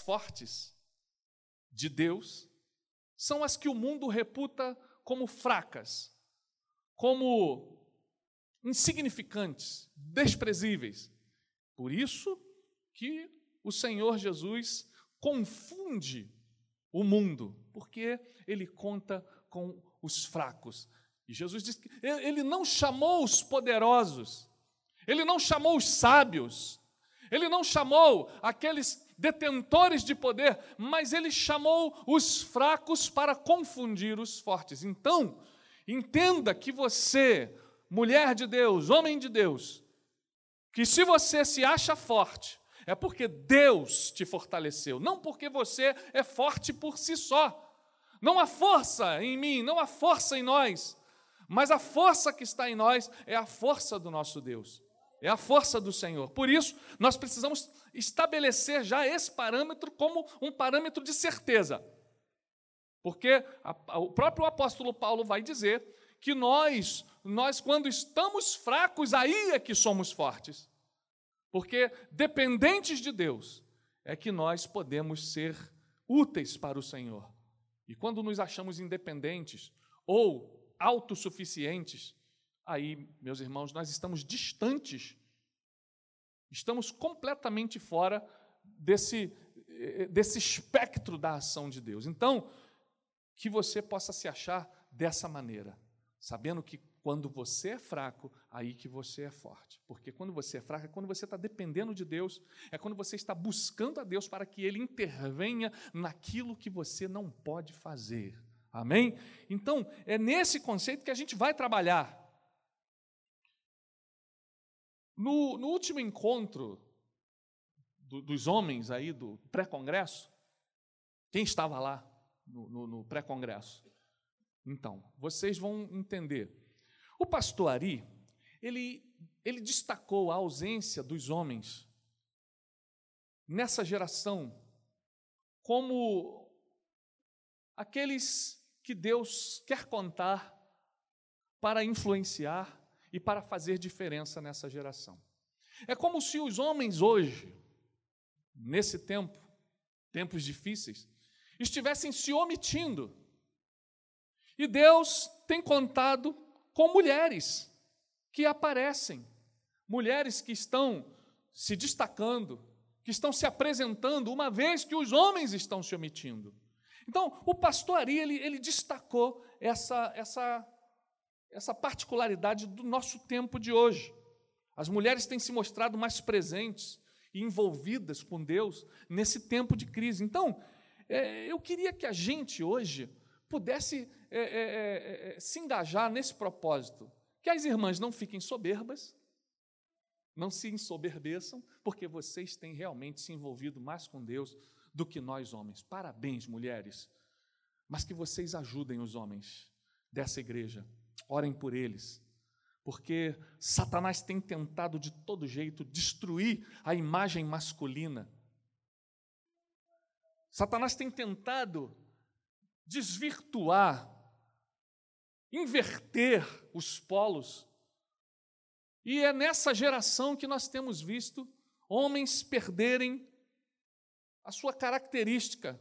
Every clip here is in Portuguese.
fortes de Deus são as que o mundo reputa como fracas, como insignificantes, desprezíveis. Por isso que o Senhor Jesus confunde o mundo, porque ele conta com os fracos. E Jesus diz que ele não chamou os poderosos, ele não chamou os sábios, ele não chamou aqueles detentores de poder, mas ele chamou os fracos para confundir os fortes. Então, entenda que você, mulher de Deus, homem de Deus, que se você se acha forte, é porque Deus te fortaleceu, não porque você é forte por si só. Não há força em mim, não há força em nós, mas a força que está em nós é a força do nosso Deus. É a força do Senhor. Por isso, nós precisamos estabelecer já esse parâmetro como um parâmetro de certeza. Porque a, o próprio apóstolo Paulo vai dizer que nós, nós quando estamos fracos, aí é que somos fortes. Porque dependentes de Deus é que nós podemos ser úteis para o Senhor. E quando nos achamos independentes ou autossuficientes, aí, meus irmãos, nós estamos distantes, estamos completamente fora desse, eh, desse espectro da ação de Deus. Então, que você possa se achar dessa maneira, sabendo que quando você é fraco, aí que você é forte. Porque quando você é fraco, é quando você está dependendo de Deus, é quando você está buscando a Deus para que Ele intervenha naquilo que você não pode fazer. Amém? Então, é nesse conceito que a gente vai trabalhar. No, no último encontro do, dos homens aí do pré-congresso, quem estava lá no, no, no pré-congresso? Então, vocês vão entender. O pastor Ari, ele, ele destacou a ausência dos homens nessa geração como aqueles que Deus quer contar para influenciar e para fazer diferença nessa geração. É como se os homens hoje, nesse tempo, tempos difíceis, estivessem se omitindo. E Deus tem contado com mulheres que aparecem, mulheres que estão se destacando, que estão se apresentando, uma vez que os homens estão se omitindo. Então, o pastor Ari, ele, ele destacou essa, essa essa particularidade do nosso tempo de hoje. As mulheres têm se mostrado mais presentes e envolvidas com Deus nesse tempo de crise. Então, é, eu queria que a gente hoje pudesse é, é, é, é se engajar nesse propósito. Que as irmãs não fiquem soberbas, não se ensoberbeçam, porque vocês têm realmente se envolvido mais com Deus do que nós homens. Parabéns, mulheres. Mas que vocês ajudem os homens dessa igreja orem por eles, porque Satanás tem tentado de todo jeito destruir a imagem masculina. Satanás tem tentado desvirtuar, inverter os polos. E é nessa geração que nós temos visto homens perderem a sua característica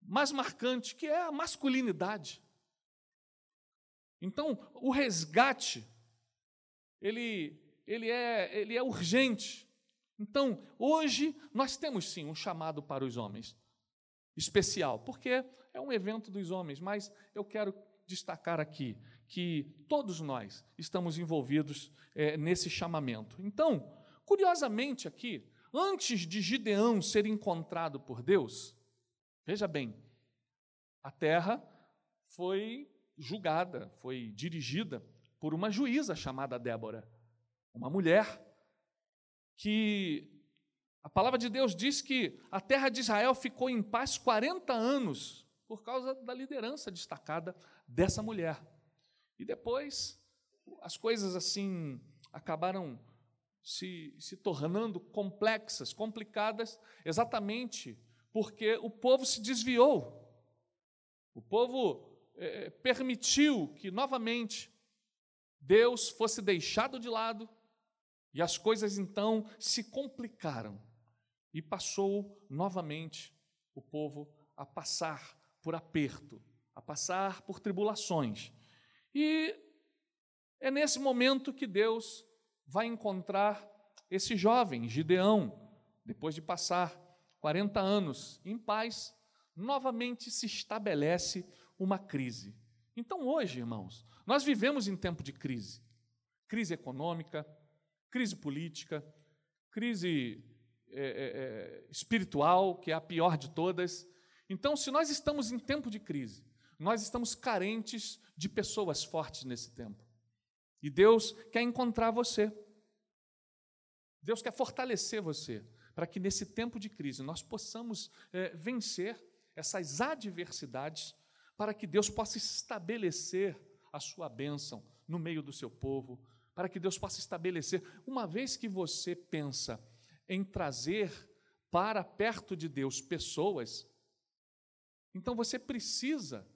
mais marcante, que é a masculinidade. Então, o resgate, ele, ele, é, ele é urgente. Então, hoje, nós temos sim um chamado para os homens, especial, porque é um evento dos homens, mas eu quero destacar aqui que todos nós estamos envolvidos é, nesse chamamento. Então, curiosamente aqui, antes de Gideão ser encontrado por Deus, veja bem, a terra foi julgada, foi dirigida por uma juíza chamada Débora, uma mulher que a palavra de Deus diz que a terra de Israel ficou em paz 40 anos por causa da liderança destacada dessa mulher. E depois as coisas assim acabaram se, se tornando complexas, complicadas, exatamente porque o povo se desviou. O povo é, permitiu que novamente Deus fosse deixado de lado e as coisas então se complicaram. e passou novamente o povo a passar por aperto, a passar por tribulações. E é nesse momento que Deus vai encontrar esse jovem, Gideão, depois de passar 40 anos em paz, novamente se estabelece uma crise. Então, hoje, irmãos, nós vivemos em tempo de crise crise econômica, crise política, crise é, é, é, espiritual, que é a pior de todas. Então, se nós estamos em tempo de crise, nós estamos carentes de pessoas fortes nesse tempo. E Deus quer encontrar você. Deus quer fortalecer você, para que nesse tempo de crise nós possamos é, vencer essas adversidades, para que Deus possa estabelecer a sua bênção no meio do seu povo, para que Deus possa estabelecer. Uma vez que você pensa em trazer para perto de Deus pessoas, então você precisa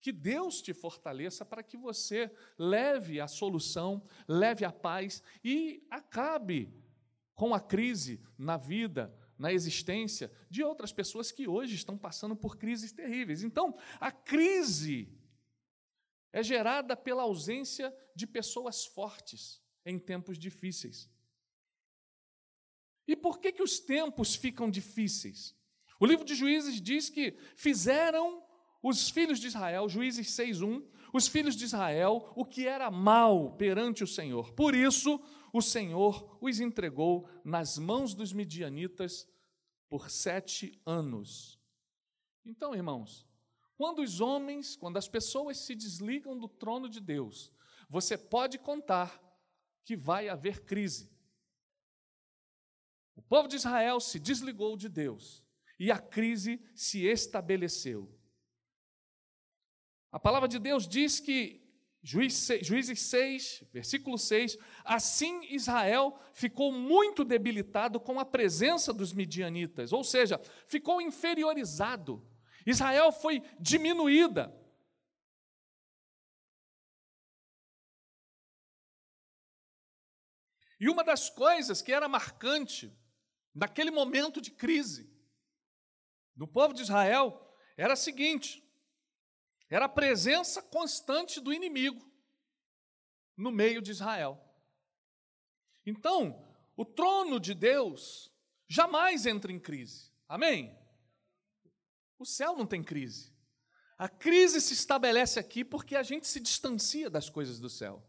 que Deus te fortaleça para que você leve a solução, leve a paz e acabe com a crise na vida, na existência de outras pessoas que hoje estão passando por crises terríveis. Então, a crise é gerada pela ausência de pessoas fortes em tempos difíceis. E por que, que os tempos ficam difíceis? O livro de Juízes diz que fizeram os filhos de Israel, Juízes 6:1, os filhos de Israel o que era mal perante o Senhor. Por isso, o Senhor os entregou nas mãos dos midianitas por sete anos. Então, irmãos, quando os homens, quando as pessoas se desligam do trono de Deus, você pode contar que vai haver crise. O povo de Israel se desligou de Deus e a crise se estabeleceu. A palavra de Deus diz que, Juízes 6, versículo 6, assim Israel ficou muito debilitado com a presença dos midianitas, ou seja, ficou inferiorizado Israel foi diminuída. E uma das coisas que era marcante naquele momento de crise do povo de Israel era a seguinte: era a presença constante do inimigo no meio de Israel. Então, o trono de Deus jamais entra em crise. Amém? O céu não tem crise. A crise se estabelece aqui porque a gente se distancia das coisas do céu.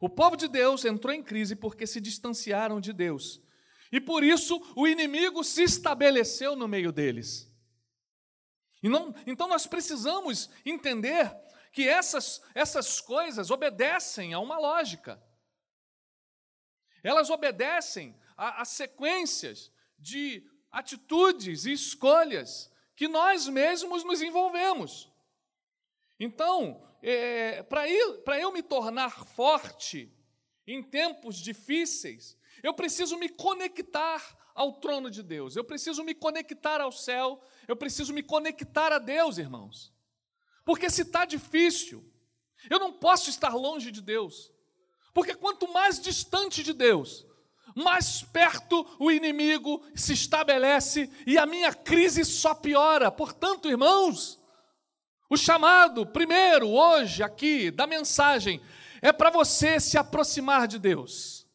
O povo de Deus entrou em crise porque se distanciaram de Deus. E por isso o inimigo se estabeleceu no meio deles. Não, então nós precisamos entender que essas, essas coisas obedecem a uma lógica. Elas obedecem a, a sequências de atitudes e escolhas que nós mesmos nos envolvemos. Então, é, para eu, eu me tornar forte em tempos difíceis, eu preciso me conectar ao trono de Deus, eu preciso me conectar ao céu, eu preciso me conectar a Deus, irmãos. Porque se está difícil, eu não posso estar longe de Deus. Porque quanto mais distante de Deus, mais perto o inimigo se estabelece e a minha crise só piora. Portanto, irmãos, o chamado, primeiro, hoje, aqui, da mensagem, é para você se aproximar de Deus,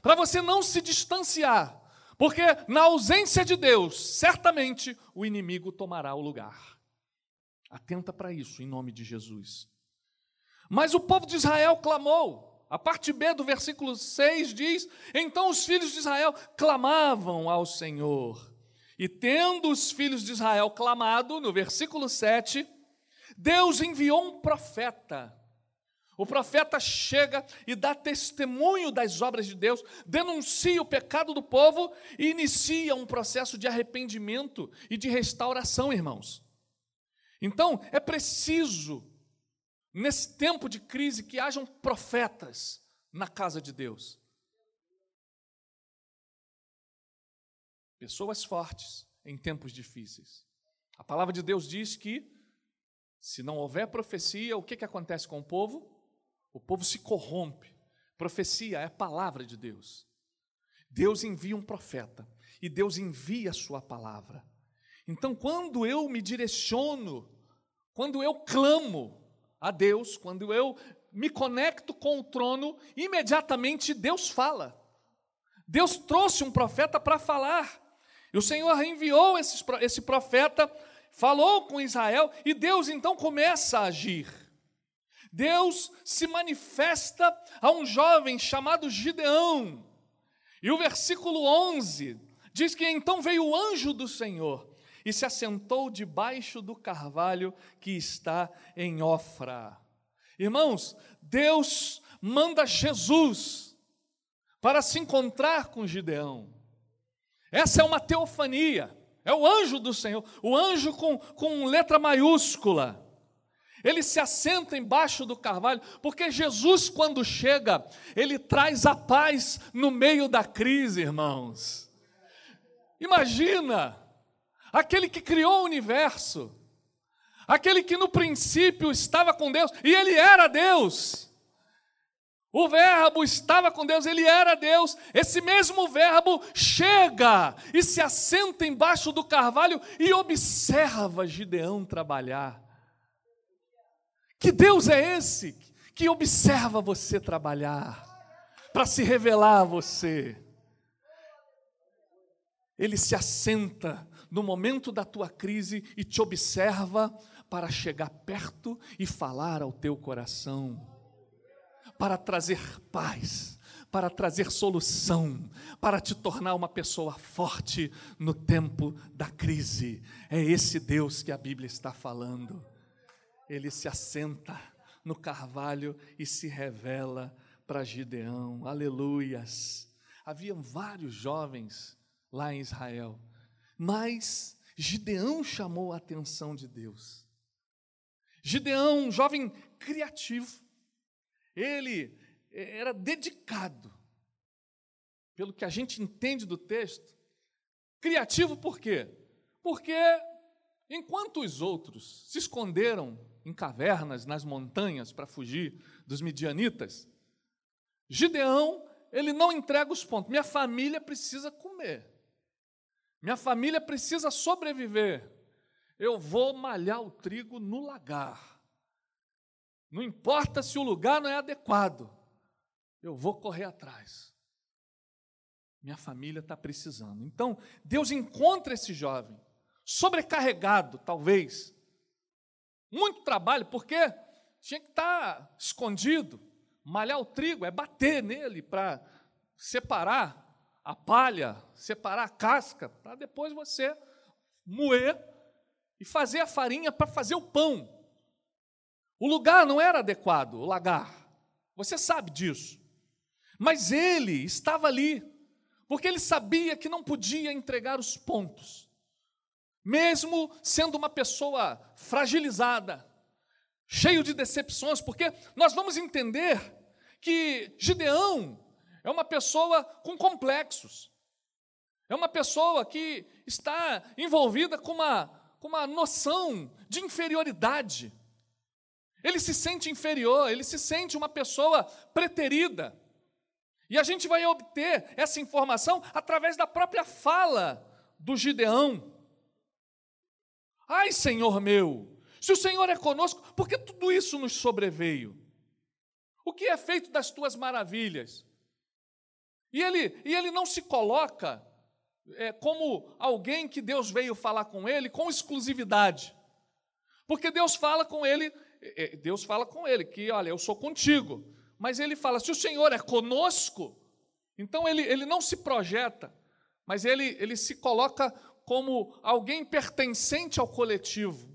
para você não se distanciar, porque na ausência de Deus, certamente o inimigo tomará o lugar. Atenta para isso, em nome de Jesus. Mas o povo de Israel clamou, a parte B do versículo 6 diz: Então os filhos de Israel clamavam ao Senhor. E tendo os filhos de Israel clamado, no versículo 7, Deus enviou um profeta. O profeta chega e dá testemunho das obras de Deus, denuncia o pecado do povo e inicia um processo de arrependimento e de restauração, irmãos. Então, é preciso nesse tempo de crise, que hajam profetas na casa de Deus. Pessoas fortes em tempos difíceis. A palavra de Deus diz que, se não houver profecia, o que, que acontece com o povo? O povo se corrompe. Profecia é a palavra de Deus. Deus envia um profeta. e Deus envia a sua palavra. Então, quando eu me direciono, quando eu clamo a Deus, quando eu me conecto com o trono, imediatamente Deus fala. Deus trouxe um profeta para falar. E o Senhor enviou esse profeta, falou com Israel, e Deus então começa a agir. Deus se manifesta a um jovem chamado Gideão. E o versículo 11 diz que então veio o anjo do Senhor e se assentou debaixo do carvalho que está em Ofra. Irmãos, Deus manda Jesus para se encontrar com Gideão. Essa é uma teofania, é o anjo do Senhor, o anjo com, com letra maiúscula. Ele se assenta embaixo do carvalho, porque Jesus, quando chega, ele traz a paz no meio da crise, irmãos. Imagina, aquele que criou o universo, aquele que no princípio estava com Deus, e ele era Deus. O Verbo estava com Deus, ele era Deus. Esse mesmo Verbo chega e se assenta embaixo do carvalho e observa Gideão trabalhar. Que Deus é esse que observa você trabalhar para se revelar a você? Ele se assenta no momento da tua crise e te observa para chegar perto e falar ao teu coração, para trazer paz, para trazer solução, para te tornar uma pessoa forte no tempo da crise. É esse Deus que a Bíblia está falando ele se assenta no carvalho e se revela para Gideão. Aleluias. Haviam vários jovens lá em Israel, mas Gideão chamou a atenção de Deus. Gideão, um jovem criativo, ele era dedicado, pelo que a gente entende do texto. Criativo por quê? Porque enquanto os outros se esconderam em cavernas, nas montanhas, para fugir dos midianitas. Gideão, ele não entrega os pontos. Minha família precisa comer. Minha família precisa sobreviver. Eu vou malhar o trigo no lagar. Não importa se o lugar não é adequado. Eu vou correr atrás. Minha família está precisando. Então, Deus encontra esse jovem, sobrecarregado, talvez, muito trabalho, porque tinha que estar escondido. Malhar o trigo é bater nele para separar a palha, separar a casca, para depois você moer e fazer a farinha para fazer o pão. O lugar não era adequado, o lagar. Você sabe disso. Mas ele estava ali, porque ele sabia que não podia entregar os pontos mesmo sendo uma pessoa fragilizada, cheio de decepções, porque nós vamos entender que Gideão é uma pessoa com complexos, é uma pessoa que está envolvida com uma, com uma noção de inferioridade. Ele se sente inferior, ele se sente uma pessoa preterida. E a gente vai obter essa informação através da própria fala do Gideão. Ai, Senhor meu, se o Senhor é conosco, por que tudo isso nos sobreveio? O que é feito das tuas maravilhas? E ele, e ele não se coloca é, como alguém que Deus veio falar com ele com exclusividade. Porque Deus fala com ele, é, Deus fala com ele que, olha, eu sou contigo. Mas ele fala, se o Senhor é conosco, então ele, ele não se projeta, mas ele, ele se coloca como alguém pertencente ao coletivo.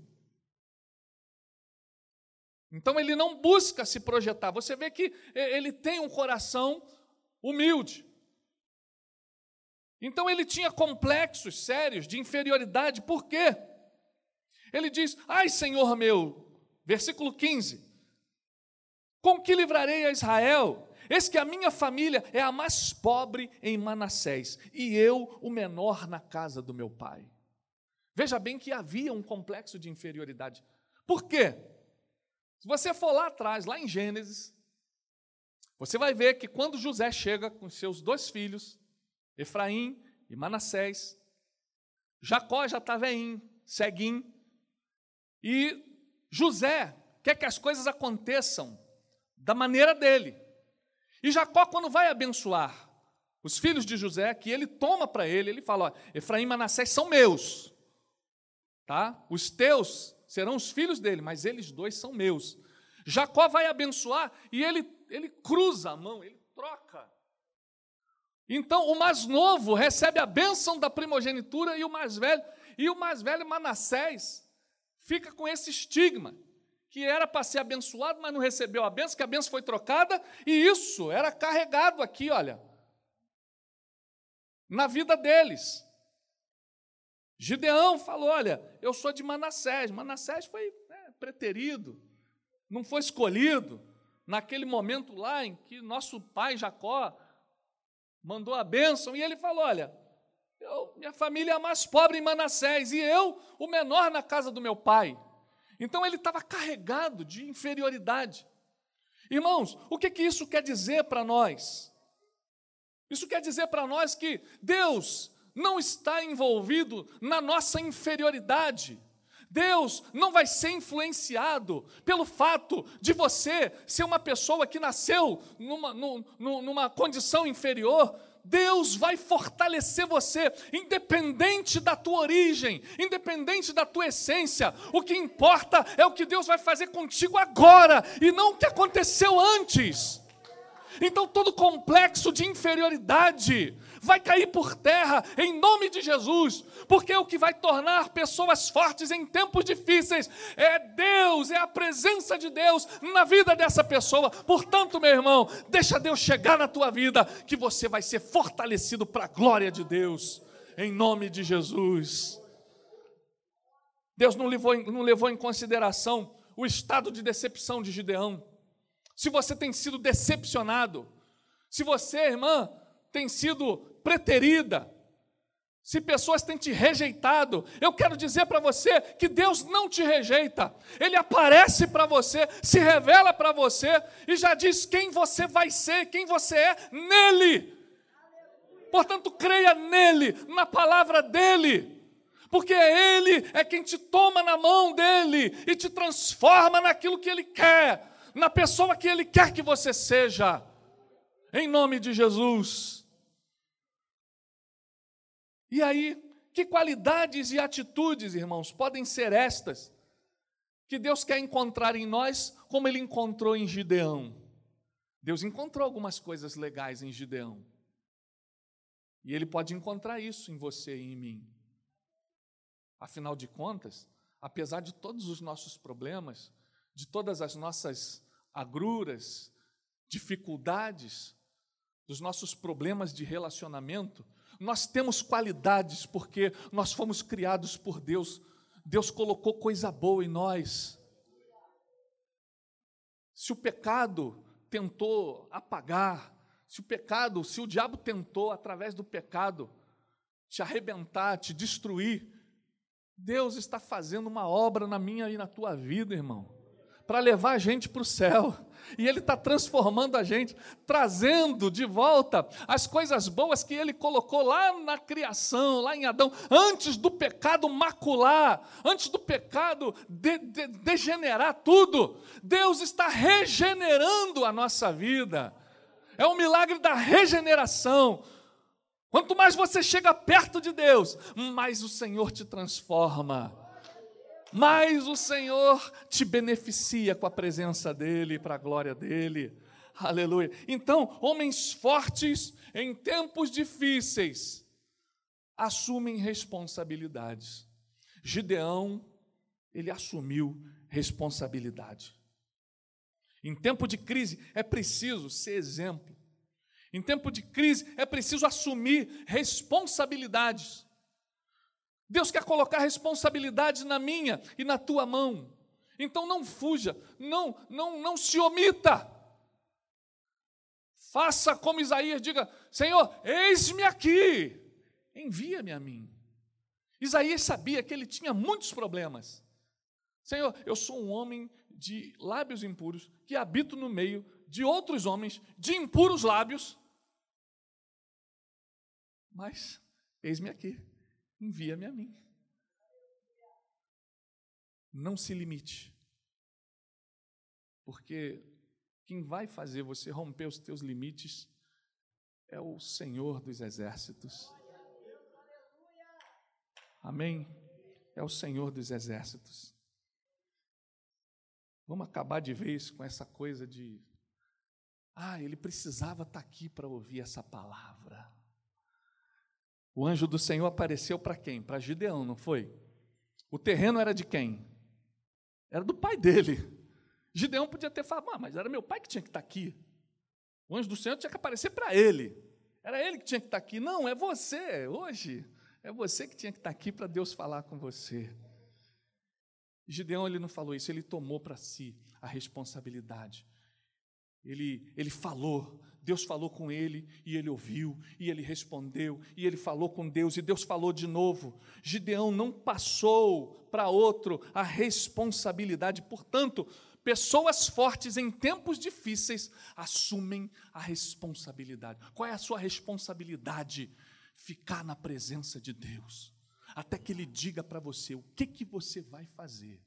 Então ele não busca se projetar. Você vê que ele tem um coração humilde. Então ele tinha complexos sérios de inferioridade. Por quê? Ele diz: Ai, Senhor meu, versículo 15: Com que livrarei a Israel? Eis que a minha família é a mais pobre em Manassés, e eu o menor na casa do meu pai. Veja bem que havia um complexo de inferioridade. Por quê? Se você for lá atrás, lá em Gênesis, você vai ver que quando José chega com seus dois filhos, Efraim e Manassés. Jacó já está veinho, ceguinho. E José quer que as coisas aconteçam da maneira dele. E Jacó, quando vai abençoar os filhos de José, que ele toma para ele, ele fala: ó, Efraim e Manassés são meus. Tá? Os teus serão os filhos dele, mas eles dois são meus. Jacó vai abençoar e ele, ele cruza a mão, ele troca. Então, o mais novo recebe a bênção da primogenitura e o mais velho, e o mais velho Manassés fica com esse estigma, que era para ser abençoado, mas não recebeu a bênção, que a bênção foi trocada, e isso era carregado aqui, olha, na vida deles. Gideão falou: Olha, eu sou de Manassés. Manassés foi né, preterido, não foi escolhido. Naquele momento lá em que nosso pai Jacó mandou a bênção, e ele falou: Olha, eu, minha família é a mais pobre em Manassés, e eu, o menor na casa do meu pai. Então ele estava carregado de inferioridade. Irmãos, o que, que isso quer dizer para nós? Isso quer dizer para nós que Deus não está envolvido na nossa inferioridade. Deus não vai ser influenciado pelo fato de você ser uma pessoa que nasceu numa, numa condição inferior. Deus vai fortalecer você, independente da tua origem, independente da tua essência. O que importa é o que Deus vai fazer contigo agora e não o que aconteceu antes. Então, todo complexo de inferioridade vai cair por terra em nome de Jesus, porque o que vai tornar pessoas fortes em tempos difíceis é Deus, é a presença de Deus na vida dessa pessoa. Portanto, meu irmão, deixa Deus chegar na tua vida, que você vai ser fortalecido para a glória de Deus, em nome de Jesus. Deus não levou, não levou em consideração o estado de decepção de Gideão se você tem sido decepcionado, se você, irmã, tem sido preterida, se pessoas têm te rejeitado, eu quero dizer para você que Deus não te rejeita, Ele aparece para você, se revela para você e já diz quem você vai ser, quem você é nele. Portanto, creia nele, na palavra dele, porque é Ele é quem te toma na mão dele e te transforma naquilo que Ele quer na pessoa que Ele quer que você seja, em nome de Jesus. E aí, que qualidades e atitudes, irmãos, podem ser estas que Deus quer encontrar em nós, como Ele encontrou em Gideão? Deus encontrou algumas coisas legais em Gideão. E Ele pode encontrar isso em você e em mim. Afinal de contas, apesar de todos os nossos problemas, de todas as nossas agruras, dificuldades, dos nossos problemas de relacionamento, nós temos qualidades porque nós fomos criados por Deus. Deus colocou coisa boa em nós. Se o pecado tentou apagar, se o pecado, se o diabo tentou através do pecado te arrebentar, te destruir, Deus está fazendo uma obra na minha e na tua vida, irmão para levar a gente para o céu. E Ele está transformando a gente, trazendo de volta as coisas boas que Ele colocou lá na criação, lá em Adão, antes do pecado macular, antes do pecado de, de, degenerar tudo. Deus está regenerando a nossa vida. É o milagre da regeneração. Quanto mais você chega perto de Deus, mais o Senhor te transforma mais o Senhor te beneficia com a presença dEle, para a glória dEle. Aleluia. Então, homens fortes em tempos difíceis assumem responsabilidades. Gideão, ele assumiu responsabilidade. Em tempo de crise é preciso ser exemplo. Em tempo de crise é preciso assumir responsabilidades. Deus quer colocar responsabilidade na minha e na tua mão. Então não fuja, não, não, não se omita. Faça como Isaías, diga: Senhor, eis-me aqui, envia-me a mim. Isaías sabia que ele tinha muitos problemas. Senhor, eu sou um homem de lábios impuros, que habito no meio de outros homens de impuros lábios. Mas Eis-me aqui, envia-me a mim. Não se limite, porque quem vai fazer você romper os teus limites é o Senhor dos exércitos. Amém? É o Senhor dos exércitos. Vamos acabar de vez com essa coisa de. Ah, ele precisava estar aqui para ouvir essa palavra. O anjo do Senhor apareceu para quem? Para Gideão, não foi? O terreno era de quem? Era do pai dele. Gideão podia ter falado, ah, mas era meu pai que tinha que estar aqui. O anjo do Senhor tinha que aparecer para ele. Era ele que tinha que estar aqui. Não, é você, hoje. É você que tinha que estar aqui para Deus falar com você. Gideão ele não falou isso, ele tomou para si a responsabilidade. Ele, ele falou, Deus falou com ele e ele ouviu, e ele respondeu, e ele falou com Deus e Deus falou de novo. Gideão não passou para outro a responsabilidade, portanto, pessoas fortes em tempos difíceis assumem a responsabilidade. Qual é a sua responsabilidade? Ficar na presença de Deus até que ele diga para você o que, que você vai fazer.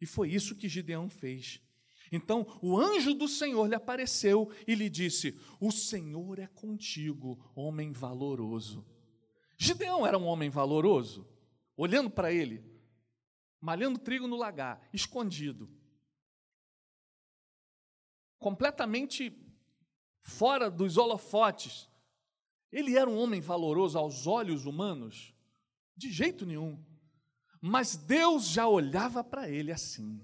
E foi isso que Gideão fez. Então o anjo do Senhor lhe apareceu e lhe disse: O Senhor é contigo, homem valoroso. Gideão era um homem valoroso, olhando para ele, malhando trigo no lagar, escondido, completamente fora dos holofotes. Ele era um homem valoroso aos olhos humanos? De jeito nenhum. Mas Deus já olhava para ele assim.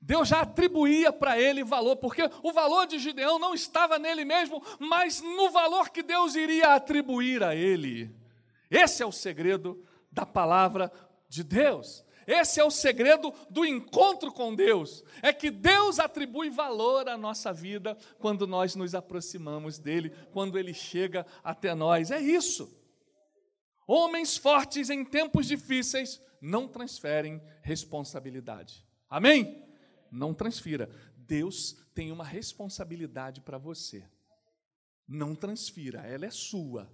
Deus já atribuía para ele valor, porque o valor de Gideão não estava nele mesmo, mas no valor que Deus iria atribuir a ele. Esse é o segredo da palavra de Deus. Esse é o segredo do encontro com Deus. É que Deus atribui valor à nossa vida quando nós nos aproximamos dele, quando ele chega até nós. É isso. Homens fortes em tempos difíceis não transferem responsabilidade. Amém? Não transfira. Deus tem uma responsabilidade para você. Não transfira, ela é sua.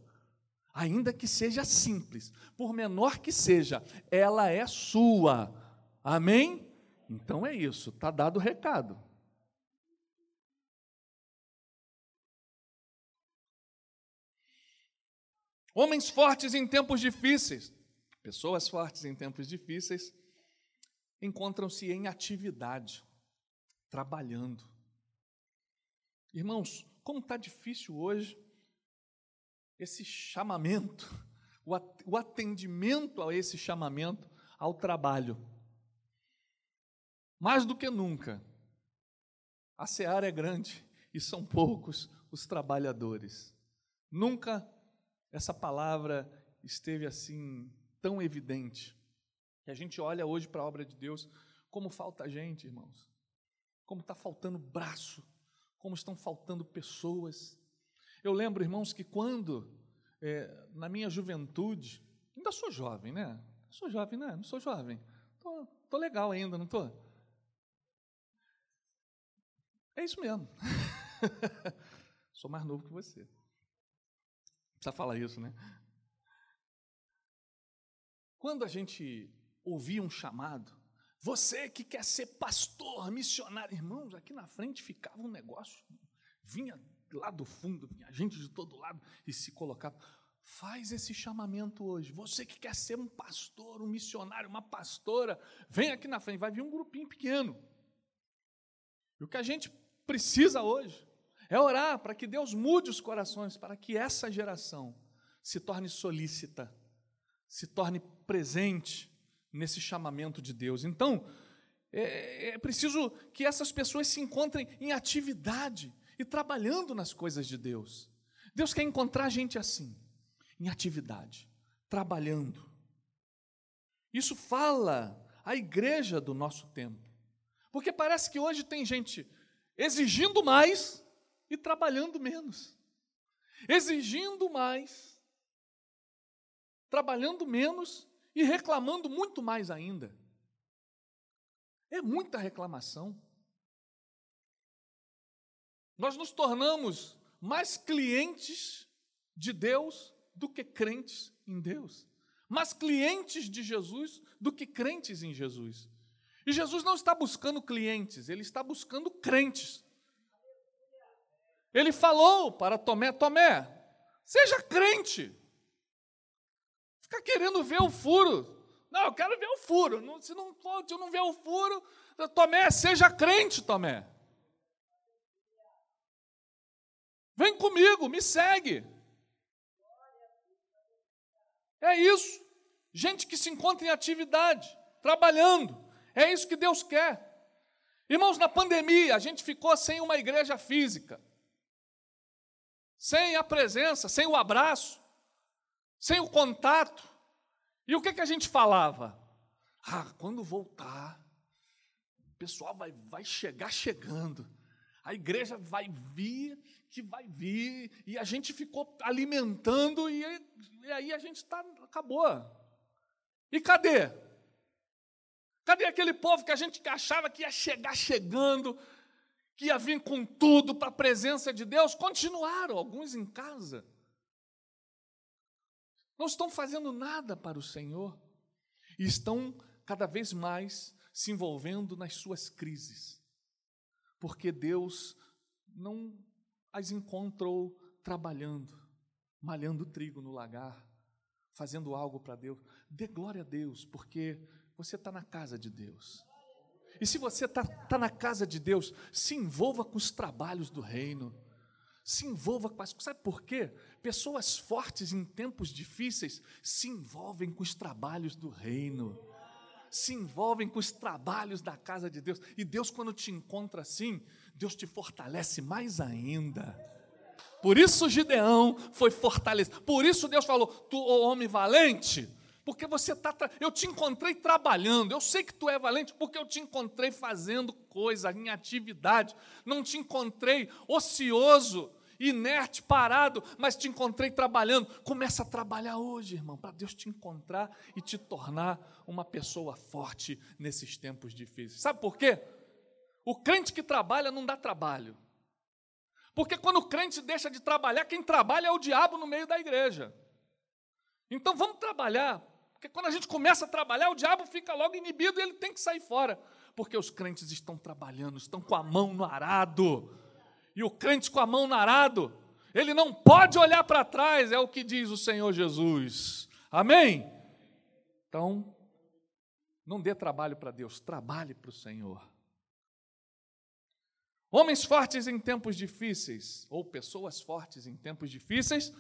Ainda que seja simples, por menor que seja, ela é sua. Amém? Então é isso, está dado o recado. Homens fortes em tempos difíceis, pessoas fortes em tempos difíceis, encontram-se em atividade, trabalhando. Irmãos, como está difícil hoje esse chamamento, o atendimento a esse chamamento ao trabalho. Mais do que nunca, a seara é grande e são poucos os trabalhadores. Nunca essa palavra esteve assim tão evidente que a gente olha hoje para a obra de Deus como falta gente, irmãos, como está faltando braço, como estão faltando pessoas. Eu lembro, irmãos, que quando é, na minha juventude, ainda sou jovem, né? Sou jovem, né? Não sou jovem. Tô, tô legal ainda, não tô? É isso mesmo. sou mais novo que você. Precisa falar isso, né? Quando a gente ouvia um chamado, você que quer ser pastor, missionário, irmãos, aqui na frente ficava um negócio, vinha lá do fundo, vinha gente de todo lado e se colocava. Faz esse chamamento hoje. Você que quer ser um pastor, um missionário, uma pastora, vem aqui na frente, vai vir um grupinho pequeno. E o que a gente precisa hoje é orar para que Deus mude os corações, para que essa geração se torne solícita, se torne presente nesse chamamento de Deus. Então, é, é preciso que essas pessoas se encontrem em atividade e trabalhando nas coisas de Deus. Deus quer encontrar gente assim, em atividade, trabalhando. Isso fala a igreja do nosso tempo. Porque parece que hoje tem gente exigindo mais e trabalhando menos, exigindo mais, trabalhando menos e reclamando muito mais ainda. É muita reclamação. Nós nos tornamos mais clientes de Deus do que crentes em Deus, mais clientes de Jesus do que crentes em Jesus. E Jesus não está buscando clientes, ele está buscando crentes. Ele falou para Tomé: Tomé, seja crente. Fica querendo ver o furo. Não, eu quero ver o furo. Se não, se eu não ver o furo, Tomé, seja crente, Tomé. Vem comigo, me segue. É isso. Gente que se encontra em atividade, trabalhando. É isso que Deus quer. Irmãos, na pandemia, a gente ficou sem uma igreja física, sem a presença, sem o abraço, sem o contato. E o que, que a gente falava? Ah, quando voltar, o pessoal vai, vai chegar chegando, a igreja vai vir, que vai vir, e a gente ficou alimentando, e, e aí a gente está, acabou. E cadê? Cadê aquele povo que a gente achava que ia chegar chegando, que ia vir com tudo para a presença de Deus? Continuaram, alguns em casa. Não estão fazendo nada para o Senhor e estão cada vez mais se envolvendo nas suas crises, porque Deus não as encontrou trabalhando, malhando trigo no lagar, fazendo algo para Deus. Dê glória a Deus, porque você está na casa de Deus. E se você está tá na casa de Deus, se envolva com os trabalhos do reino. Se envolva com as. Sabe por quê? Pessoas fortes em tempos difíceis se envolvem com os trabalhos do reino. Se envolvem com os trabalhos da casa de Deus. E Deus, quando te encontra assim, Deus te fortalece mais ainda. Por isso Gideão foi fortalecido. Por isso Deus falou: Tu, homem valente, porque você está. Eu te encontrei trabalhando, eu sei que tu é valente, porque eu te encontrei fazendo coisa, em atividade, não te encontrei ocioso, inerte, parado, mas te encontrei trabalhando. Começa a trabalhar hoje, irmão, para Deus te encontrar e te tornar uma pessoa forte nesses tempos difíceis. Sabe por quê? O crente que trabalha não dá trabalho. Porque quando o crente deixa de trabalhar, quem trabalha é o diabo no meio da igreja. Então vamos trabalhar porque quando a gente começa a trabalhar, o diabo fica logo inibido e ele tem que sair fora. Porque os crentes estão trabalhando, estão com a mão no arado. E o crente com a mão no arado, ele não pode olhar para trás, é o que diz o Senhor Jesus. Amém? Então, não dê trabalho para Deus, trabalhe para o Senhor. Homens fortes em tempos difíceis, ou pessoas fortes em tempos difíceis,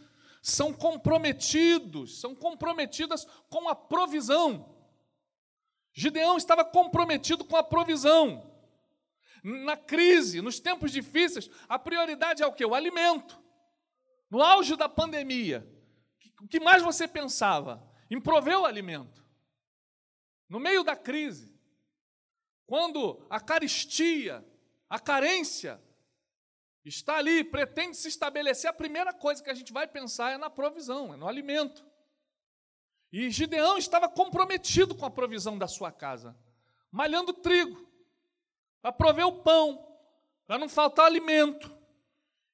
são comprometidos, são comprometidas com a provisão. Gideão estava comprometido com a provisão. Na crise, nos tempos difíceis, a prioridade é o que? O alimento. No auge da pandemia, o que mais você pensava? Em prover o alimento. No meio da crise, quando a caristia, a carência está ali, pretende se estabelecer, a primeira coisa que a gente vai pensar é na provisão, é no alimento. E Gideão estava comprometido com a provisão da sua casa, malhando trigo, para prover o pão, para não faltar alimento.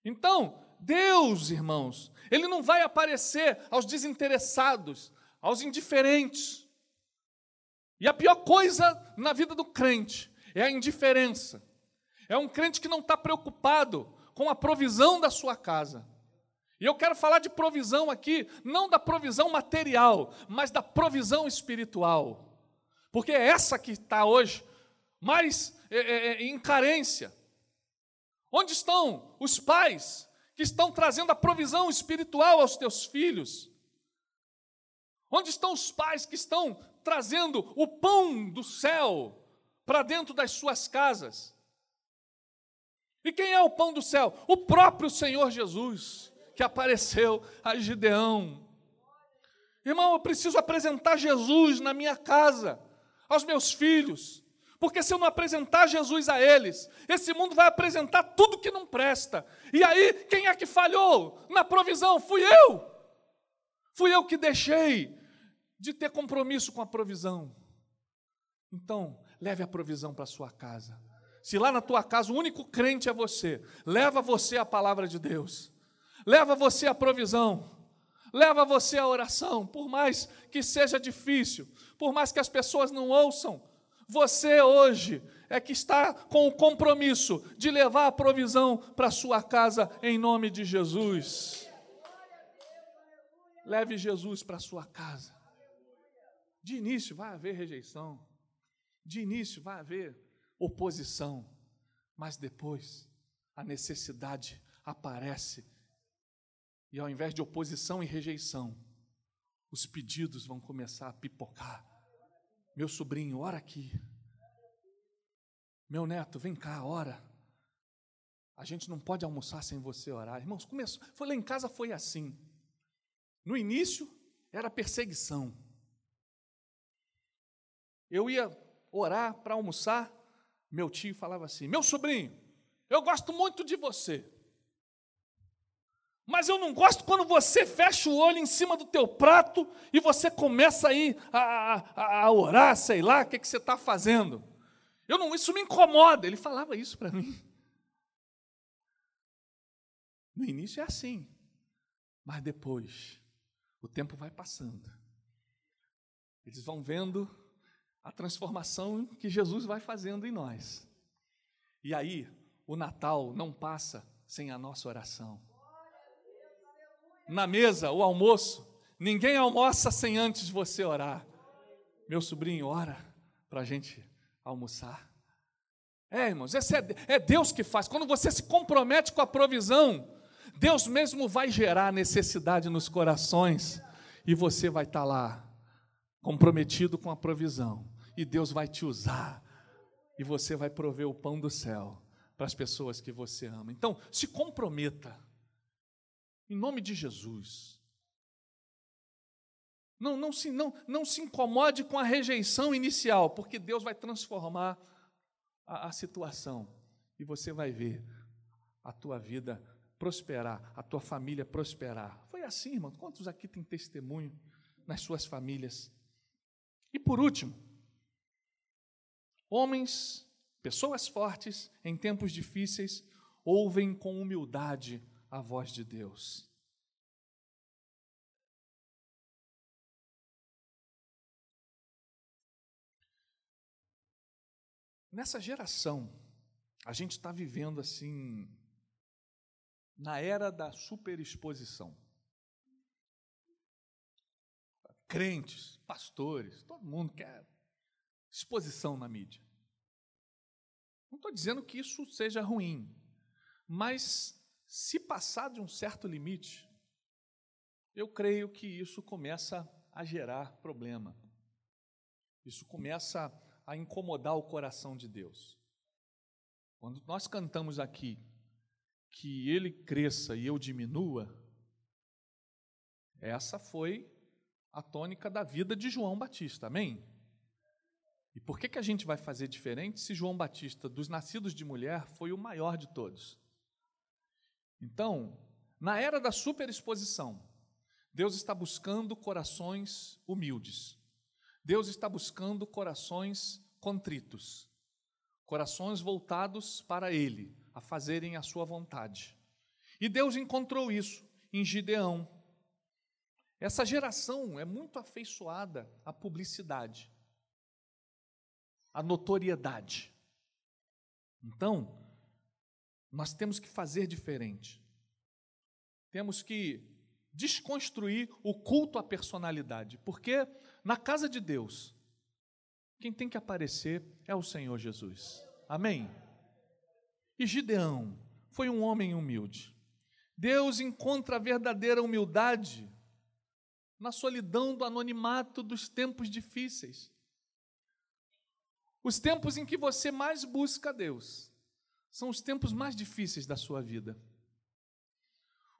Então, Deus, irmãos, Ele não vai aparecer aos desinteressados, aos indiferentes. E a pior coisa na vida do crente é a indiferença. É um crente que não está preocupado com a provisão da sua casa. E eu quero falar de provisão aqui, não da provisão material, mas da provisão espiritual. Porque é essa que está hoje mais é, é, é, em carência. Onde estão os pais que estão trazendo a provisão espiritual aos teus filhos? Onde estão os pais que estão trazendo o pão do céu para dentro das suas casas? E quem é o pão do céu? O próprio Senhor Jesus, que apareceu a Gideão. Irmão, eu preciso apresentar Jesus na minha casa, aos meus filhos, porque se eu não apresentar Jesus a eles, esse mundo vai apresentar tudo que não presta. E aí, quem é que falhou na provisão? Fui eu. Fui eu que deixei de ter compromisso com a provisão. Então, leve a provisão para sua casa. Se lá na tua casa o único crente é você, leva você a palavra de Deus, leva você a provisão, leva você à oração, por mais que seja difícil, por mais que as pessoas não ouçam, você hoje é que está com o compromisso de levar a provisão para sua casa em nome de Jesus. Leve Jesus para sua casa. De início vai haver rejeição, de início vai haver oposição, mas depois a necessidade aparece e ao invés de oposição e rejeição, os pedidos vão começar a pipocar. Meu sobrinho, ora aqui. Meu neto, vem cá, ora. A gente não pode almoçar sem você orar. Irmãos, começou, foi lá em casa foi assim. No início era perseguição. Eu ia orar para almoçar, meu tio falava assim: "Meu sobrinho, eu gosto muito de você. Mas eu não gosto quando você fecha o olho em cima do teu prato e você começa aí a, a, a orar, sei lá, o que, que você está fazendo. Eu não, isso me incomoda. Ele falava isso para mim. No início é assim, mas depois o tempo vai passando. Eles vão vendo a transformação que Jesus vai fazendo em nós. E aí, o Natal não passa sem a nossa oração na mesa, o almoço, ninguém almoça sem antes você orar. Meu sobrinho, ora para a gente almoçar. É, irmãos, esse é, é Deus que faz. Quando você se compromete com a provisão, Deus mesmo vai gerar necessidade nos corações e você vai estar tá lá, comprometido com a provisão, e Deus vai te usar, e você vai prover o pão do céu para as pessoas que você ama. Então, se comprometa. Em nome de Jesus. Não, não, se, não, não se incomode com a rejeição inicial, porque Deus vai transformar a, a situação e você vai ver a tua vida prosperar, a tua família prosperar. Foi assim, irmão. Quantos aqui têm testemunho nas suas famílias? E por último, homens, pessoas fortes em tempos difíceis, ouvem com humildade a voz de Deus. Nessa geração, a gente está vivendo assim, na era da superexposição. Crentes, pastores, todo mundo quer exposição na mídia. Não estou dizendo que isso seja ruim, mas se passar de um certo limite, eu creio que isso começa a gerar problema. Isso começa a incomodar o coração de Deus. Quando nós cantamos aqui que ele cresça e eu diminua, essa foi a tônica da vida de João Batista, amém? E por que, que a gente vai fazer diferente se João Batista, dos nascidos de mulher, foi o maior de todos? Então, na era da superexposição, Deus está buscando corações humildes. Deus está buscando corações contritos, corações voltados para Ele, a fazerem a sua vontade. E Deus encontrou isso em Gideão. Essa geração é muito afeiçoada à publicidade, à notoriedade. Então, nós temos que fazer diferente. Temos que desconstruir o culto à personalidade, porque na casa de Deus, quem tem que aparecer é o Senhor Jesus. Amém? E Gideão foi um homem humilde. Deus encontra a verdadeira humildade na solidão do anonimato dos tempos difíceis. Os tempos em que você mais busca Deus são os tempos mais difíceis da sua vida.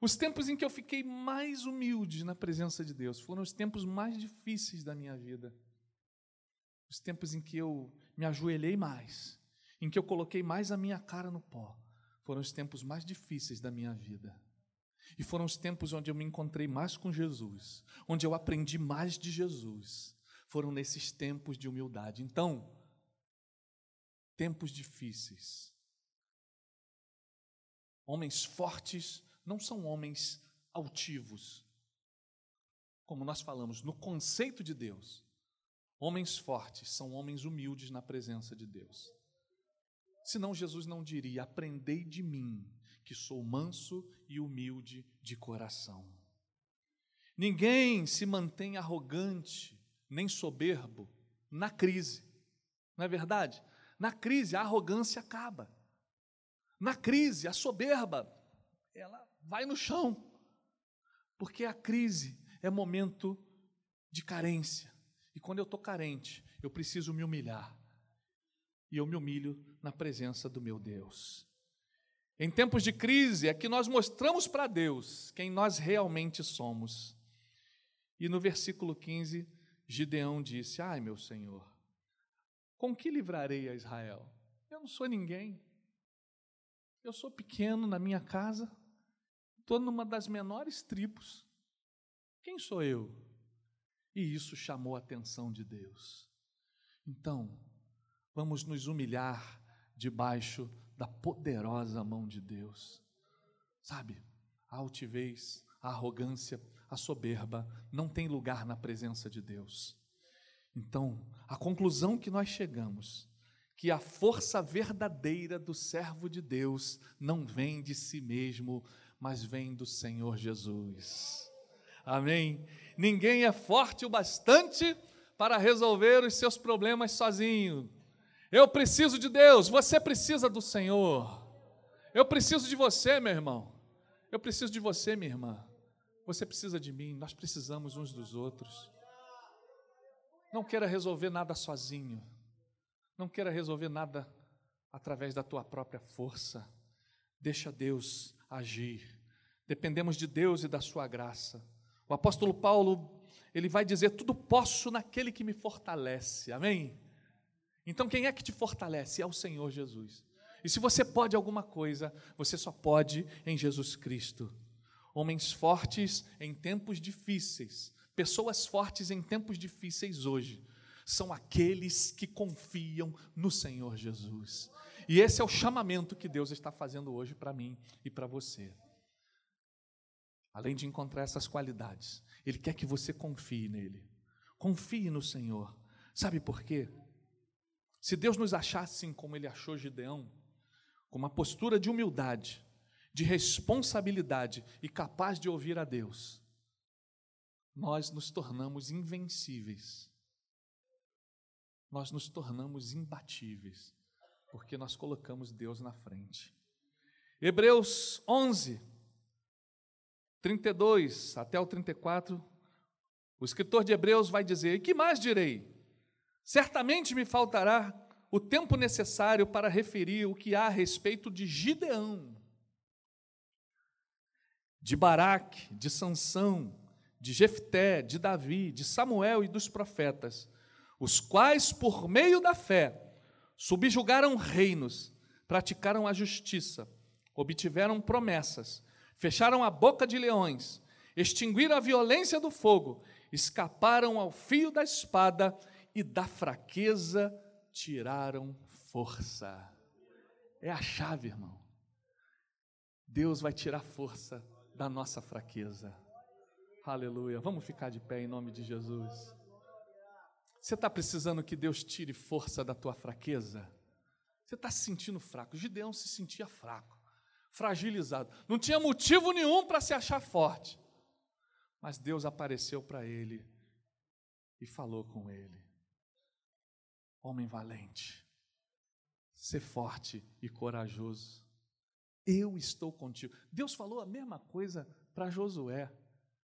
Os tempos em que eu fiquei mais humilde na presença de Deus foram os tempos mais difíceis da minha vida. Os tempos em que eu me ajoelhei mais, em que eu coloquei mais a minha cara no pó, foram os tempos mais difíceis da minha vida. E foram os tempos onde eu me encontrei mais com Jesus, onde eu aprendi mais de Jesus. Foram nesses tempos de humildade. Então, tempos difíceis Homens fortes não são homens altivos. como nós falamos, no conceito de Deus, homens fortes são homens humildes na presença de Deus. Senão Jesus não diria: Aprendei de mim, que sou manso e humilde de coração. Ninguém se mantém arrogante nem soberbo na crise, não é verdade? Na crise, a arrogância acaba. Na crise, a soberba, ela vai no chão. Porque a crise é momento de carência. E quando eu estou carente, eu preciso me humilhar. E eu me humilho na presença do meu Deus. Em tempos de crise é que nós mostramos para Deus quem nós realmente somos. E no versículo 15, Gideão disse: Ai, meu Senhor, com que livrarei a Israel? Eu não sou ninguém. Eu sou pequeno na minha casa, estou numa das menores tribos. Quem sou eu? E isso chamou a atenção de Deus. Então, vamos nos humilhar debaixo da poderosa mão de Deus. Sabe, a altivez, a arrogância, a soberba não tem lugar na presença de Deus. Então, a conclusão que nós chegamos, que a força verdadeira do servo de Deus não vem de si mesmo, mas vem do Senhor Jesus. Amém? Ninguém é forte o bastante para resolver os seus problemas sozinho. Eu preciso de Deus, você precisa do Senhor. Eu preciso de você, meu irmão. Eu preciso de você, minha irmã. Você precisa de mim, nós precisamos uns dos outros. Não queira resolver nada sozinho. Não queira resolver nada através da tua própria força. Deixa Deus agir. Dependemos de Deus e da sua graça. O apóstolo Paulo, ele vai dizer: "Tudo posso naquele que me fortalece". Amém? Então quem é que te fortalece? É o Senhor Jesus. E se você pode alguma coisa, você só pode em Jesus Cristo homens fortes em tempos difíceis, pessoas fortes em tempos difíceis hoje, são aqueles que confiam no Senhor Jesus. E esse é o chamamento que Deus está fazendo hoje para mim e para você. Além de encontrar essas qualidades, Ele quer que você confie nele. Confie no Senhor. Sabe por quê? Se Deus nos achasse assim como Ele achou Gideão, com uma postura de humildade, de responsabilidade e capaz de ouvir a Deus, nós nos tornamos invencíveis. Nós nos tornamos imbatíveis, porque nós colocamos Deus na frente. Hebreus 11, 32 até o 34, o escritor de Hebreus vai dizer: E que mais direi? Certamente me faltará o tempo necessário para referir o que há a respeito de Gideão de Baraque, de Sansão, de Jefté, de Davi, de Samuel e dos profetas, os quais, por meio da fé, subjugaram reinos, praticaram a justiça, obtiveram promessas, fecharam a boca de leões, extinguiram a violência do fogo, escaparam ao fio da espada e da fraqueza tiraram força. É a chave, irmão. Deus vai tirar força da nossa fraqueza. Aleluia. Vamos ficar de pé em nome de Jesus. Você está precisando que Deus tire força da tua fraqueza? Você está se sentindo fraco? Gideão se sentia fraco, fragilizado. Não tinha motivo nenhum para se achar forte. Mas Deus apareceu para ele e falou com ele: Homem valente, ser forte e corajoso. Eu estou contigo. Deus falou a mesma coisa para Josué.